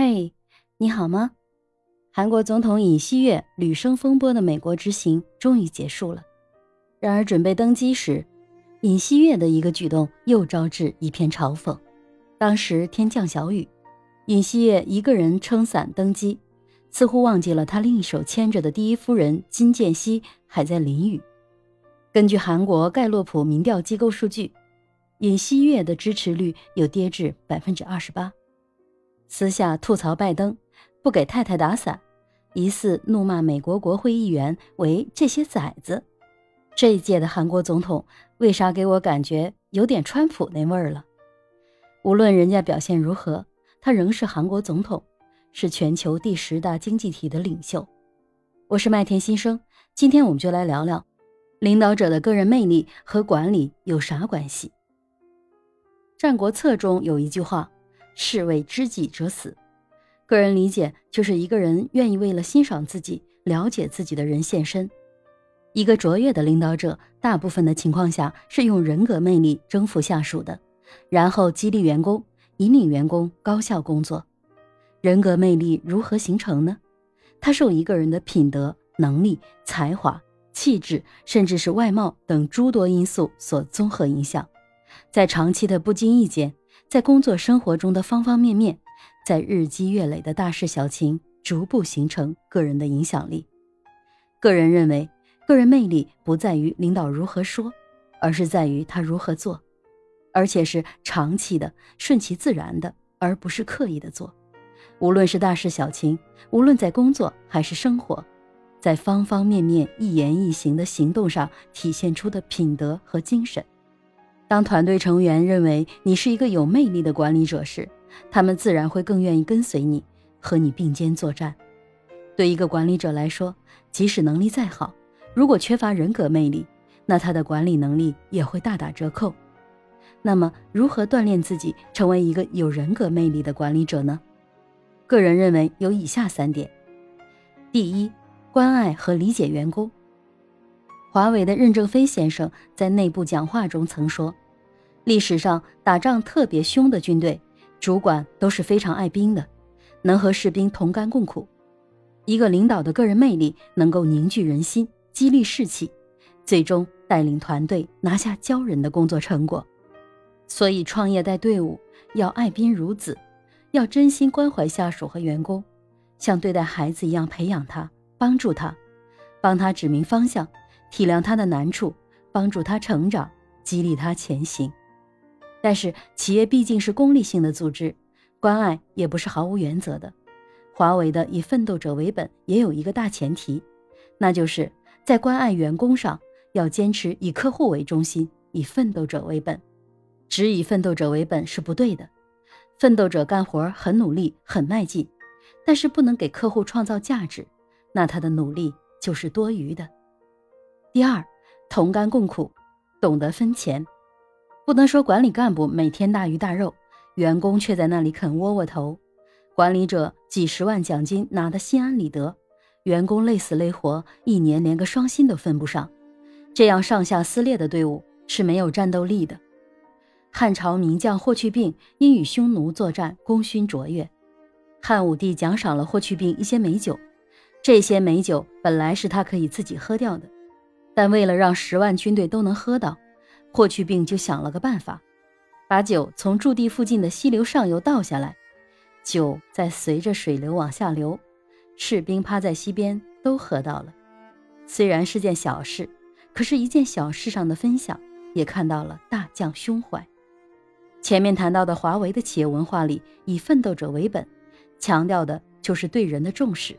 嘿，你好吗？韩国总统尹锡悦屡生风波的美国之行终于结束了。然而，准备登机时，尹锡悦的一个举动又招致一片嘲讽。当时天降小雨，尹锡悦一个人撑伞登机，似乎忘记了他另一手牵着的第一夫人金建熙还在淋雨。根据韩国盖洛普民调机构数据，尹锡悦的支持率又跌至百分之二十八。私下吐槽拜登不给太太打伞，疑似怒骂美国国会议员为这些崽子。这一届的韩国总统为啥给我感觉有点川普那味儿了？无论人家表现如何，他仍是韩国总统，是全球第十大经济体的领袖。我是麦田新生，今天我们就来聊聊领导者的个人魅力和管理有啥关系。《战国策》中有一句话。是为知己者死，个人理解就是一个人愿意为了欣赏自己、了解自己的人献身。一个卓越的领导者，大部分的情况下是用人格魅力征服下属的，然后激励员工，引领员工高效工作。人格魅力如何形成呢？它受一个人的品德、能力、才华、气质，甚至是外貌等诸多因素所综合影响，在长期的不经意间。在工作生活中的方方面面，在日积月累的大事小情，逐步形成个人的影响力。个人认为，个人魅力不在于领导如何说，而是在于他如何做，而且是长期的、顺其自然的，而不是刻意的做。无论是大事小情，无论在工作还是生活，在方方面面一言一行的行动上体现出的品德和精神。当团队成员认为你是一个有魅力的管理者时，他们自然会更愿意跟随你，和你并肩作战。对一个管理者来说，即使能力再好，如果缺乏人格魅力，那他的管理能力也会大打折扣。那么，如何锻炼自己成为一个有人格魅力的管理者呢？个人认为有以下三点：第一，关爱和理解员工。华为的任正非先生在内部讲话中曾说：“历史上打仗特别凶的军队，主管都是非常爱兵的，能和士兵同甘共苦。一个领导的个人魅力能够凝聚人心，激励士气，最终带领团队拿下骄人的工作成果。所以，创业带队伍要爱兵如子，要真心关怀下属和员工，像对待孩子一样培养他，帮助他，帮他指明方向。”体谅他的难处，帮助他成长，激励他前行。但是，企业毕竟是功利性的组织，关爱也不是毫无原则的。华为的以奋斗者为本也有一个大前提，那就是在关爱员工上要坚持以客户为中心，以奋斗者为本。只以奋斗者为本是不对的。奋斗者干活很努力，很卖劲，但是不能给客户创造价值，那他的努力就是多余的。第二，同甘共苦，懂得分钱，不能说管理干部每天大鱼大肉，员工却在那里啃窝窝头。管理者几十万奖金拿得心安理得，员工累死累活，一年连个双薪都分不上，这样上下撕裂的队伍是没有战斗力的。汉朝名将霍去病因与匈奴作战功勋卓越，汉武帝奖赏了霍去病一些美酒，这些美酒本来是他可以自己喝掉的。但为了让十万军队都能喝到，霍去病就想了个办法，把酒从驻地附近的溪流上游倒下来，酒再随着水流往下流，士兵趴在溪边都喝到了。虽然是件小事，可是一件小事上的分享，也看到了大将胸怀。前面谈到的华为的企业文化里，以奋斗者为本，强调的就是对人的重视。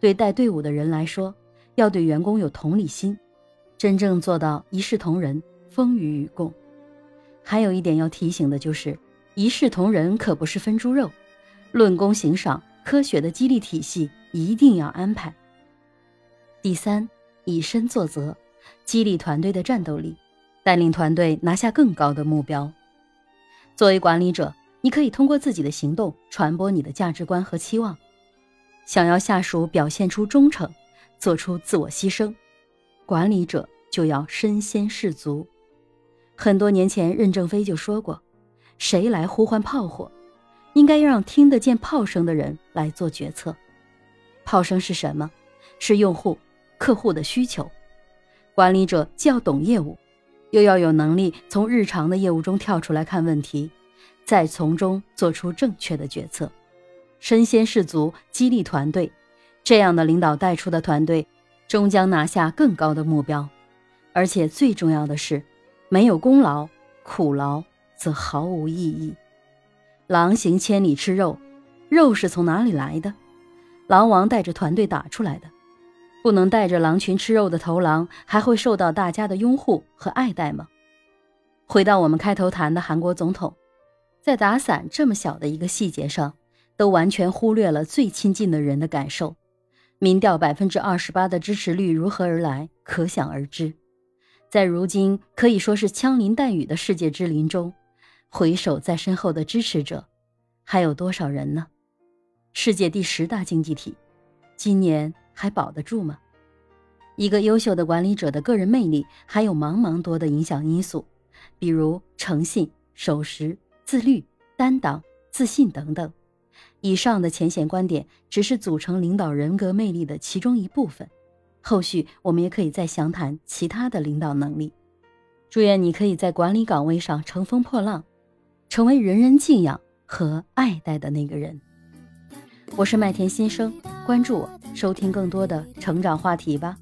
对带队伍的人来说，要对员工有同理心。真正做到一视同仁、风雨与共。还有一点要提醒的就是，一视同仁可不是分猪肉，论功行赏、科学的激励体系一定要安排。第三，以身作则，激励团队的战斗力，带领团队拿下更高的目标。作为管理者，你可以通过自己的行动传播你的价值观和期望。想要下属表现出忠诚，做出自我牺牲。管理者就要身先士卒。很多年前，任正非就说过：“谁来呼唤炮火？应该让听得见炮声的人来做决策。炮声是什么？是用户、客户的需求。管理者既要懂业务，又要有能力从日常的业务中跳出来看问题，再从中做出正确的决策。身先士卒，激励团队，这样的领导带出的团队，终将拿下更高的目标。而且最重要的是，没有功劳，苦劳则毫无意义。狼行千里吃肉，肉是从哪里来的？狼王带着团队打出来的。不能带着狼群吃肉的头狼，还会受到大家的拥护和爱戴吗？回到我们开头谈的韩国总统，在打伞这么小的一个细节上，都完全忽略了最亲近的人的感受。民调百分之二十八的支持率如何而来，可想而知。在如今可以说是枪林弹雨的世界之林中，回首在身后的支持者，还有多少人呢？世界第十大经济体，今年还保得住吗？一个优秀的管理者的个人魅力，还有茫茫多的影响因素，比如诚信、守时、自律、担当、自信等等。以上的浅显观点，只是组成领导人格魅力的其中一部分。后续我们也可以再详谈其他的领导能力。祝愿你可以在管理岗位上乘风破浪，成为人人敬仰和爱戴的那个人。我是麦田新生，关注我，收听更多的成长话题吧。